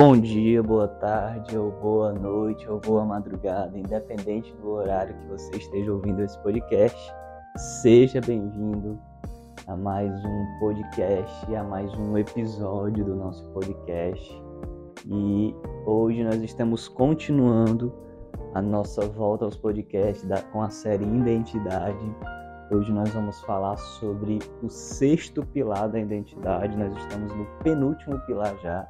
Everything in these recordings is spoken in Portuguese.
Bom dia, boa tarde, ou boa noite, ou boa madrugada, independente do horário que você esteja ouvindo esse podcast, seja bem-vindo a mais um podcast, a mais um episódio do nosso podcast. E hoje nós estamos continuando a nossa volta aos podcasts com a série Identidade. Hoje nós vamos falar sobre o sexto pilar da identidade. Nós estamos no penúltimo pilar já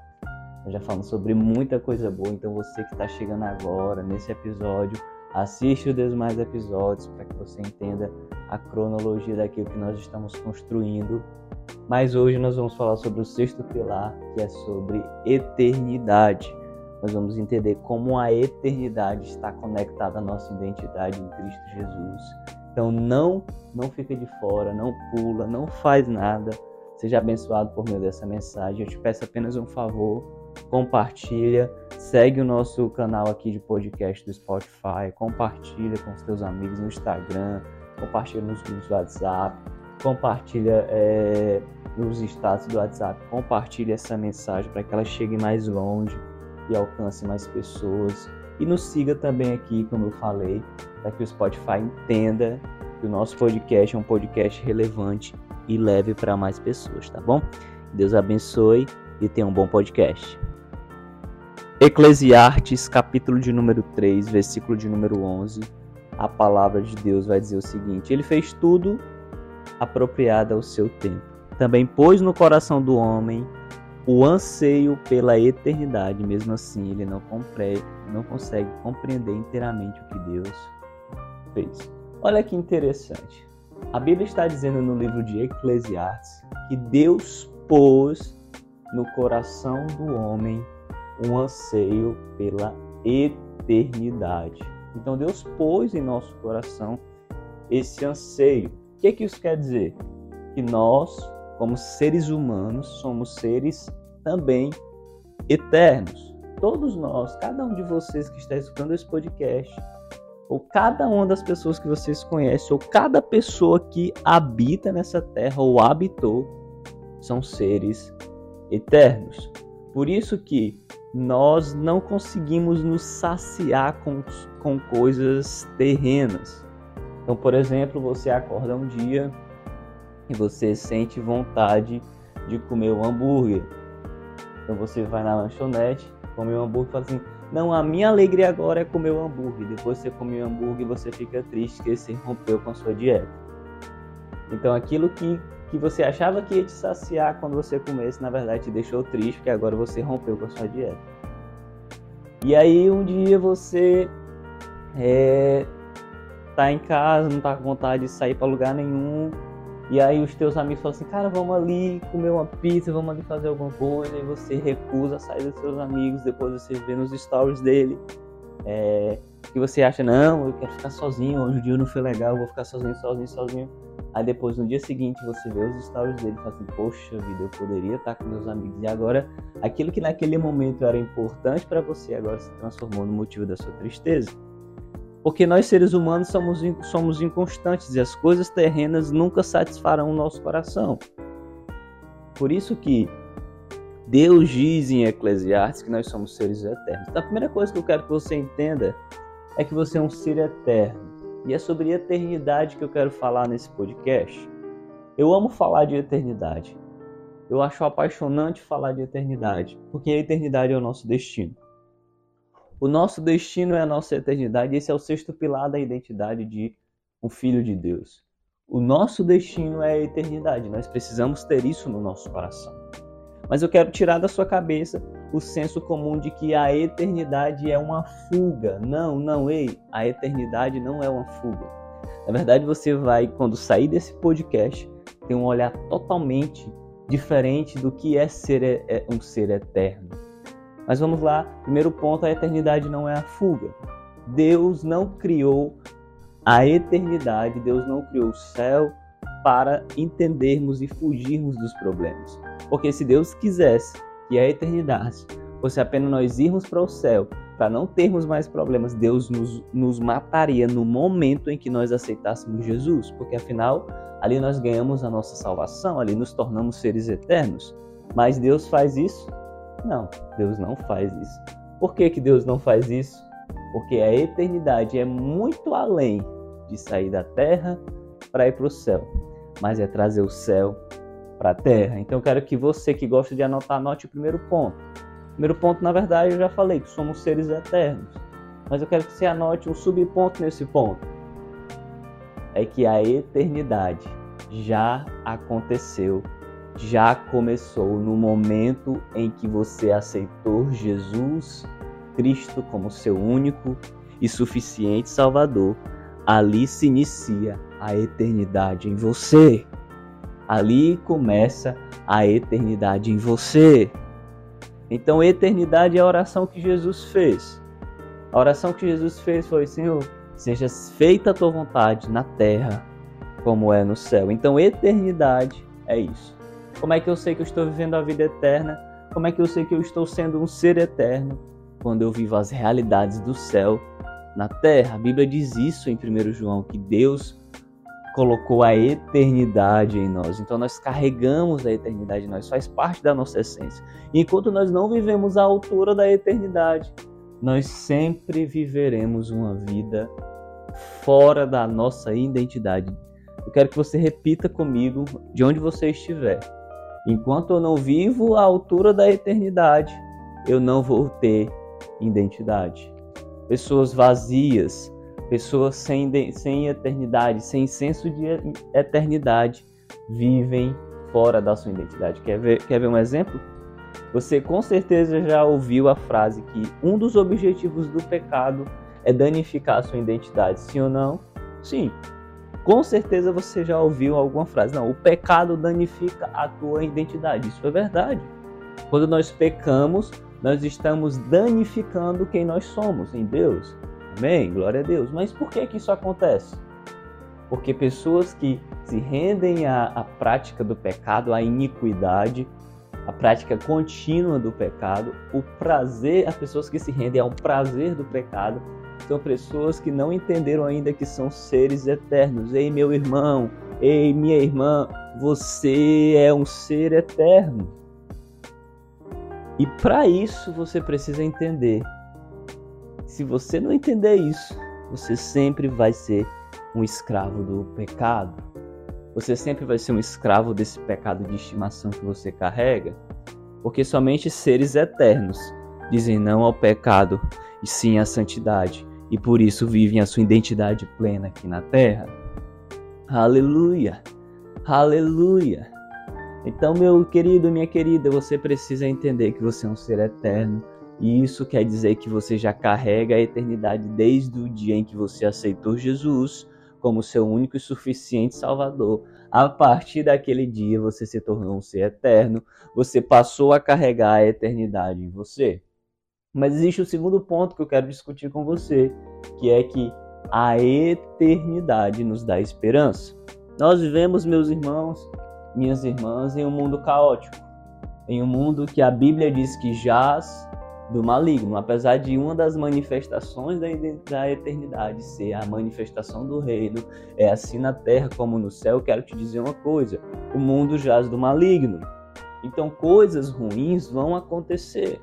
nós já falamos sobre muita coisa boa, então você que está chegando agora nesse episódio, assiste os demais episódios para que você entenda a cronologia daquilo que nós estamos construindo. Mas hoje nós vamos falar sobre o sexto pilar, que é sobre eternidade. Nós vamos entender como a eternidade está conectada à nossa identidade em Cristo Jesus. Então não, não fica de fora, não pula, não faz nada. Seja abençoado por meio dessa mensagem. Eu te peço apenas um favor compartilha, segue o nosso canal aqui de podcast do Spotify, compartilha com os teus amigos no Instagram, compartilha nos grupos do WhatsApp, compartilha é, nos status do WhatsApp, compartilha essa mensagem para que ela chegue mais longe e alcance mais pessoas. E nos siga também aqui, como eu falei, para que o Spotify entenda que o nosso podcast é um podcast relevante e leve para mais pessoas, tá bom? Deus abençoe e tenha um bom podcast. Eclesiastes, capítulo de número 3, versículo de número 11, a palavra de Deus vai dizer o seguinte: Ele fez tudo apropriado ao seu tempo. Também pôs no coração do homem o anseio pela eternidade, mesmo assim ele não, compre... não consegue compreender inteiramente o que Deus fez. Olha que interessante. A Bíblia está dizendo no livro de Eclesiastes que Deus pôs no coração do homem um anseio pela eternidade. Então Deus pôs em nosso coração esse anseio. O que, é que isso quer dizer? Que nós, como seres humanos, somos seres também eternos. Todos nós, cada um de vocês que está escutando esse podcast, ou cada uma das pessoas que vocês conhecem, ou cada pessoa que habita nessa terra ou habitou, são seres eternos. Por isso que nós não conseguimos nos saciar com, com coisas terrenas. Então, por exemplo, você acorda um dia e você sente vontade de comer um hambúrguer. Então você vai na lanchonete, come um hambúrguer e fala assim: Não, a minha alegria agora é comer um hambúrguer. Depois você come o um hambúrguer e você fica triste que você rompeu com a sua dieta. Então aquilo que que você achava que ia te saciar quando você comesse, na verdade te deixou triste, porque agora você rompeu com a sua dieta. E aí um dia você é, tá em casa, não tá com vontade de sair para lugar nenhum, e aí os teus amigos falam assim, cara, vamos ali comer uma pizza, vamos ali fazer alguma coisa, e você recusa sair dos seus amigos, depois você vê nos stories dele, é, que você acha, não, eu quero ficar sozinho, hoje o dia não foi legal, eu vou ficar sozinho, sozinho, sozinho. Aí depois, no dia seguinte, você vê os stories dele e fala assim, poxa vida, eu poderia estar com meus amigos. E agora, aquilo que naquele momento era importante para você, agora se transformou no motivo da sua tristeza. Porque nós, seres humanos, somos, somos inconstantes e as coisas terrenas nunca satisfarão o nosso coração. Por isso que Deus diz em Eclesiastes que nós somos seres eternos. Então, a primeira coisa que eu quero que você entenda é que você é um ser eterno. E é sobre eternidade que eu quero falar nesse podcast. Eu amo falar de eternidade. Eu acho apaixonante falar de eternidade, porque a eternidade é o nosso destino. O nosso destino é a nossa eternidade, esse é o sexto pilar da identidade de um filho de Deus. O nosso destino é a eternidade, nós precisamos ter isso no nosso coração. Mas eu quero tirar da sua cabeça o senso comum de que a eternidade é uma fuga. Não, não, ei, a eternidade não é uma fuga. Na verdade, você vai, quando sair desse podcast, ter um olhar totalmente diferente do que é ser é, um ser eterno. Mas vamos lá, primeiro ponto, a eternidade não é a fuga. Deus não criou a eternidade, Deus não criou o céu para entendermos e fugirmos dos problemas. Porque se Deus quisesse que a eternidade fosse apenas nós irmos para o céu, para não termos mais problemas, Deus nos, nos mataria no momento em que nós aceitássemos Jesus, porque afinal ali nós ganhamos a nossa salvação, ali nos tornamos seres eternos. Mas Deus faz isso Não, Deus não faz isso. Por que, que Deus não faz isso? Porque a eternidade é muito além de sair da terra para ir para o céu, mas é trazer o céu para a terra. Então eu quero que você que gosta de anotar, anote o primeiro ponto. O primeiro ponto, na verdade, eu já falei que somos seres eternos, mas eu quero que você anote um subponto nesse ponto. É que a eternidade já aconteceu, já começou no momento em que você aceitou Jesus Cristo como seu único e suficiente Salvador. Ali se inicia a eternidade em você. Ali começa a eternidade em você. Então, eternidade é a oração que Jesus fez. A oração que Jesus fez foi: Senhor, seja feita a tua vontade na terra como é no céu. Então, eternidade é isso. Como é que eu sei que eu estou vivendo a vida eterna? Como é que eu sei que eu estou sendo um ser eterno? Quando eu vivo as realidades do céu na terra. A Bíblia diz isso em 1 João, que Deus colocou a eternidade em nós. Então nós carregamos a eternidade em nós, faz parte da nossa essência. E enquanto nós não vivemos à altura da eternidade, nós sempre viveremos uma vida fora da nossa identidade eu quero que você repita comigo de onde você estiver. Enquanto eu não vivo à altura da eternidade, eu não vou ter identidade. Pessoas vazias, pessoas sem, sem eternidade, sem senso de eternidade, vivem fora da sua identidade. Quer ver, quer ver um exemplo? Você com certeza já ouviu a frase que um dos objetivos do pecado é danificar a sua identidade, sim ou não? Sim. Com certeza você já ouviu alguma frase. Não, o pecado danifica a tua identidade. Isso é verdade. Quando nós pecamos, nós estamos danificando quem nós somos em Deus. Amém? Glória a Deus. Mas por que que isso acontece? Porque pessoas que se rendem à, à prática do pecado, à iniquidade, a prática contínua do pecado, o prazer, as pessoas que se rendem ao prazer do pecado, são pessoas que não entenderam ainda que são seres eternos. Ei, meu irmão, ei, minha irmã, você é um ser eterno. E para isso você precisa entender. Se você não entender isso, você sempre vai ser um escravo do pecado. Você sempre vai ser um escravo desse pecado de estimação que você carrega, porque somente seres eternos dizem não ao pecado e sim à santidade e por isso vivem a sua identidade plena aqui na terra. Aleluia! Aleluia! Então, meu querido, minha querida, você precisa entender que você é um ser eterno. E isso quer dizer que você já carrega a eternidade desde o dia em que você aceitou Jesus como seu único e suficiente Salvador. A partir daquele dia você se tornou um ser eterno, você passou a carregar a eternidade em você. Mas existe o segundo ponto que eu quero discutir com você, que é que a eternidade nos dá esperança. Nós vivemos, meus irmãos, minhas irmãs, em um mundo caótico, em um mundo que a Bíblia diz que jaz do maligno, apesar de uma das manifestações da eternidade ser a manifestação do reino, é assim na terra como no céu. Quero te dizer uma coisa: o mundo jaz do maligno. Então coisas ruins vão acontecer.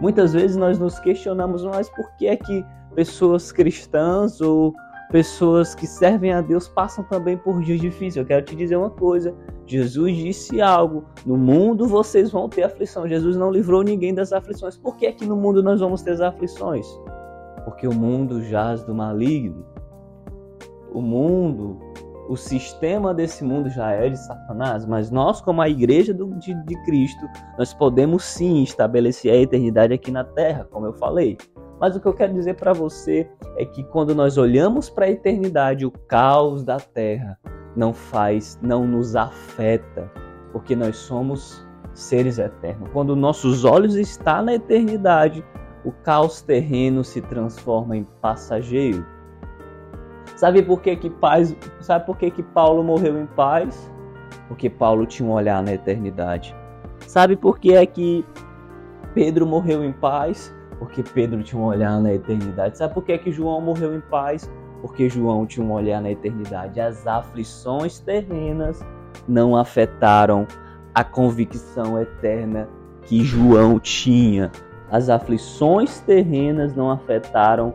Muitas vezes nós nos questionamos, mas por que é que pessoas cristãs ou pessoas que servem a Deus passam também por dias difíceis? Eu quero te dizer uma coisa: Jesus disse algo. No mundo vocês vão ter aflição. Jesus não livrou ninguém das aflições. Por que é que no mundo nós vamos ter as aflições? Porque o mundo jaz do maligno. O mundo o sistema desse mundo já é de Satanás, mas nós, como a igreja do, de, de Cristo, nós podemos sim estabelecer a eternidade aqui na terra, como eu falei. Mas o que eu quero dizer para você é que quando nós olhamos para a eternidade, o caos da terra não faz, não nos afeta, porque nós somos seres eternos. Quando nossos olhos estão na eternidade, o caos terreno se transforma em passageiro. Sabe por que que paz, sabe por que que Paulo morreu em paz? Porque Paulo tinha um olhar na eternidade. Sabe por que é que Pedro morreu em paz? Porque Pedro tinha um olhar na eternidade. Sabe por que é que João morreu em paz? Porque João tinha um olhar na eternidade. As aflições terrenas não afetaram a convicção eterna que João tinha. As aflições terrenas não afetaram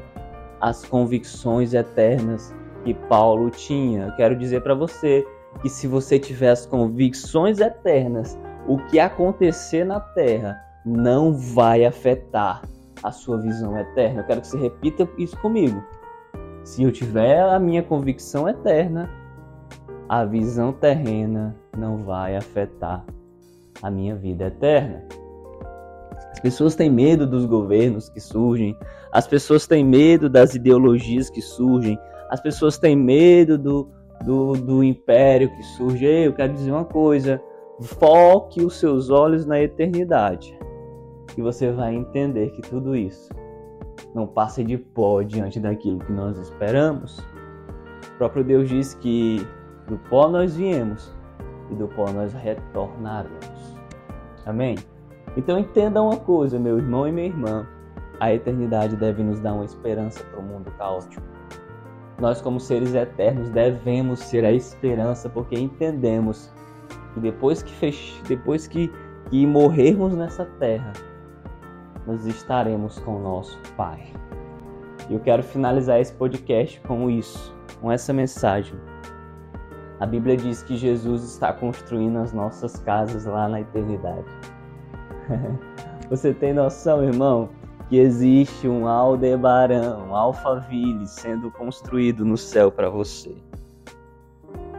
as convicções eternas que Paulo tinha. quero dizer para você que se você tiver as convicções eternas, o que acontecer na terra não vai afetar a sua visão eterna. Eu quero que você repita isso comigo. Se eu tiver a minha convicção eterna, a visão terrena não vai afetar a minha vida eterna. As pessoas têm medo dos governos que surgem, as pessoas têm medo das ideologias que surgem, as pessoas têm medo do, do, do império que surge. Eu quero dizer uma coisa: foque os seus olhos na eternidade e você vai entender que tudo isso não passa de pó diante daquilo que nós esperamos. O próprio Deus diz que do pó nós viemos e do pó nós retornaremos. Amém? Então entenda uma coisa, meu irmão e minha irmã: a eternidade deve nos dar uma esperança para o mundo caótico. Nós, como seres eternos, devemos ser a esperança, porque entendemos que depois que, fech... depois que, que morrermos nessa terra, nós estaremos com nosso Pai. E eu quero finalizar esse podcast com isso, com essa mensagem. A Bíblia diz que Jesus está construindo as nossas casas lá na eternidade. Você tem noção, irmão? que existe um Aldebaran, um Alphaville sendo construído no céu para você.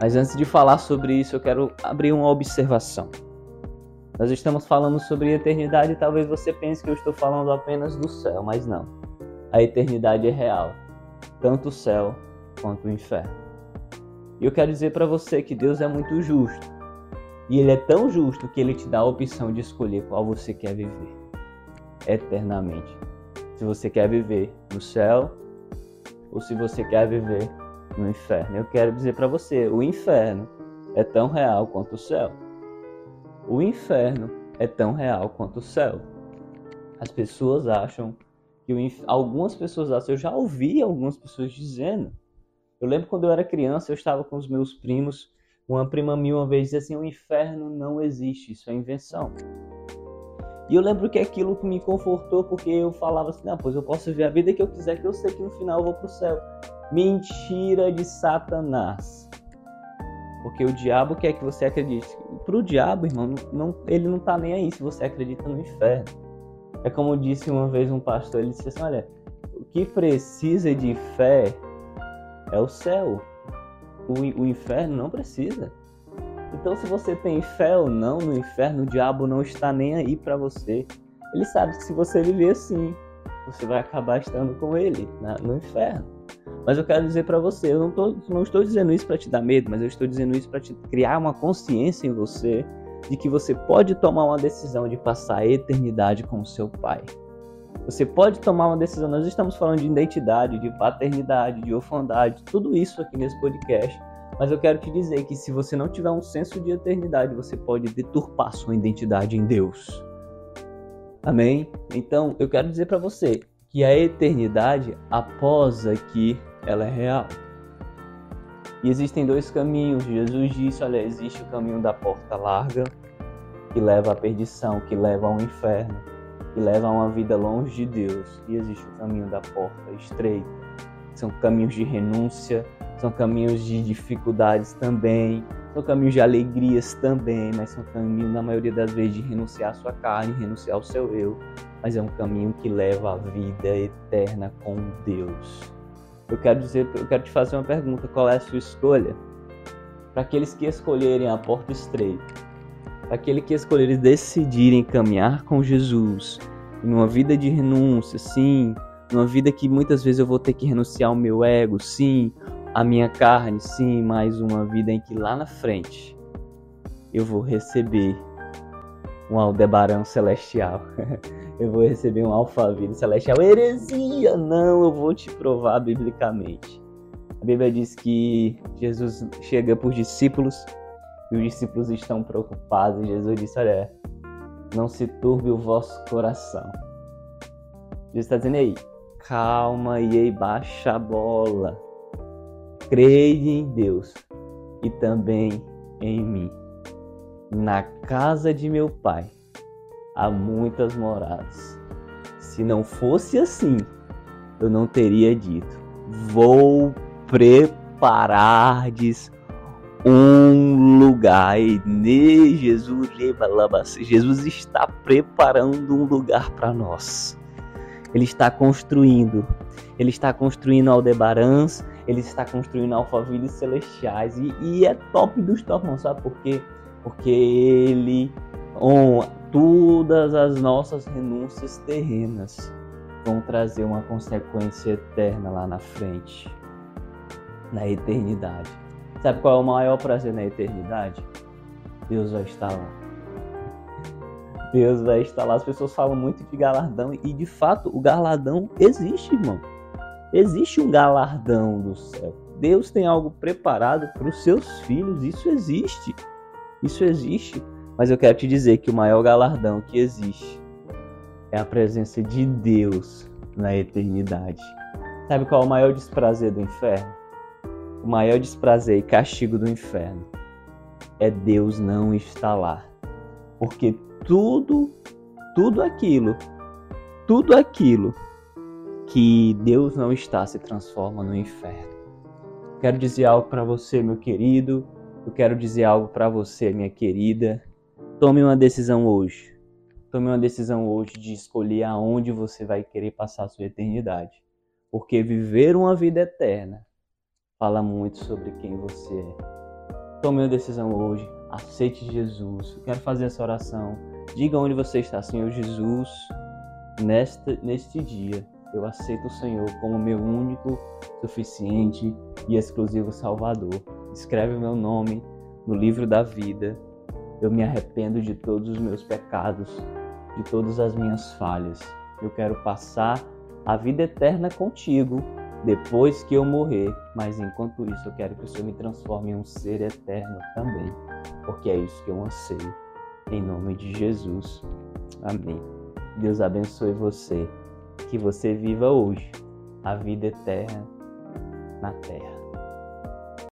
Mas antes de falar sobre isso, eu quero abrir uma observação. Nós estamos falando sobre eternidade e talvez você pense que eu estou falando apenas do céu, mas não. A eternidade é real, tanto o céu quanto o inferno. E eu quero dizer para você que Deus é muito justo. E ele é tão justo que ele te dá a opção de escolher qual você quer viver eternamente. Se você quer viver no céu ou se você quer viver no inferno. Eu quero dizer para você, o inferno é tão real quanto o céu. O inferno é tão real quanto o céu. As pessoas acham que inf... algumas pessoas acham, eu já ouvi algumas pessoas dizendo. Eu lembro quando eu era criança, eu estava com os meus primos, uma prima minha uma vez disse assim: "O inferno não existe, isso é invenção". E eu lembro que aquilo me confortou, porque eu falava assim, não, pois eu posso viver a vida que eu quiser, que eu sei que no final eu vou pro céu. Mentira de Satanás. Porque o diabo quer que você acredite. Pro diabo, irmão, não, ele não tá nem aí se você acredita no inferno. É como disse uma vez um pastor, ele disse assim, olha, o que precisa de fé é o céu. O, o inferno não precisa. Então, se você tem fé ou não no inferno, o diabo não está nem aí para você. Ele sabe que se você viver assim, você vai acabar estando com ele na, no inferno. Mas eu quero dizer para você, eu não, tô, não estou dizendo isso para te dar medo, mas eu estou dizendo isso para te criar uma consciência em você de que você pode tomar uma decisão de passar a eternidade com o seu pai. Você pode tomar uma decisão. Nós estamos falando de identidade, de paternidade, de orfandade, tudo isso aqui nesse podcast. Mas eu quero te dizer que se você não tiver um senso de eternidade, você pode deturpar sua identidade em Deus. Amém? Então, eu quero dizer para você que a eternidade, após aqui, ela é real. E existem dois caminhos. Jesus disse: olha, existe o caminho da porta larga, que leva à perdição, que leva ao inferno, que leva a uma vida longe de Deus. E existe o caminho da porta estreita. São caminhos de renúncia, são caminhos de dificuldades também, são caminhos de alegrias também, mas são caminhos, na maioria das vezes, de renunciar à sua carne, renunciar ao seu eu, mas é um caminho que leva à vida eterna com Deus. Eu quero dizer, eu quero te fazer uma pergunta: qual é a sua escolha? Para aqueles que escolherem a porta estreita, para aqueles que escolherem decidirem caminhar com Jesus, numa vida de renúncia, sim, numa vida que muitas vezes eu vou ter que renunciar ao meu ego, sim, a minha carne, sim, mais uma vida em que lá na frente eu vou receber um Aldebarão celestial. eu vou receber um alfaville celestial. Heresia! Não, eu vou te provar biblicamente. A Bíblia diz que Jesus chega para os discípulos e os discípulos estão preocupados. E Jesus disse: Olha, não se turbe o vosso coração. Jesus está dizendo aí, calma e baixa a bola. Creia em Deus e também em mim. Na casa de meu pai há muitas moradas. Se não fosse assim, eu não teria dito: Vou preparar um lugar. E Jesus, Jesus está preparando um lugar para nós. Ele está construindo. Ele está construindo Aldebarãs, ele está construindo Alphavilles Celestiais. E, e, é top dos top, não sabe por quê? Porque ele honra todas as nossas renúncias terrenas vão trazer uma consequência eterna lá na frente, na eternidade. Sabe qual é o maior prazer na eternidade? Deus vai estar lá. Deus vai estar lá. As pessoas falam muito de galardão e de fato o galardão existe, irmão. Existe um galardão do céu. Deus tem algo preparado para os seus filhos. Isso existe. Isso existe. Mas eu quero te dizer que o maior galardão que existe é a presença de Deus na eternidade. Sabe qual é o maior desprazer do inferno? O maior desprazer e castigo do inferno é Deus não estar lá. Porque tudo, tudo aquilo, tudo aquilo que Deus não está se transforma no inferno. Quero dizer algo para você, meu querido. Eu quero dizer algo para você, minha querida. Tome uma decisão hoje. Tome uma decisão hoje de escolher aonde você vai querer passar a sua eternidade. Porque viver uma vida eterna fala muito sobre quem você é. Tome uma decisão hoje. Aceite Jesus. Eu quero fazer essa oração. Diga onde você está, Senhor Jesus. Neste, neste dia, eu aceito o Senhor como meu único, suficiente e exclusivo Salvador. Escreve o meu nome no livro da vida. Eu me arrependo de todos os meus pecados de todas as minhas falhas. Eu quero passar a vida eterna contigo depois que eu morrer, mas enquanto isso eu quero que o Senhor me transforme em um ser eterno também, porque é isso que eu anseio. Em nome de Jesus. Amém. Deus abençoe você, que você viva hoje a vida eterna na terra.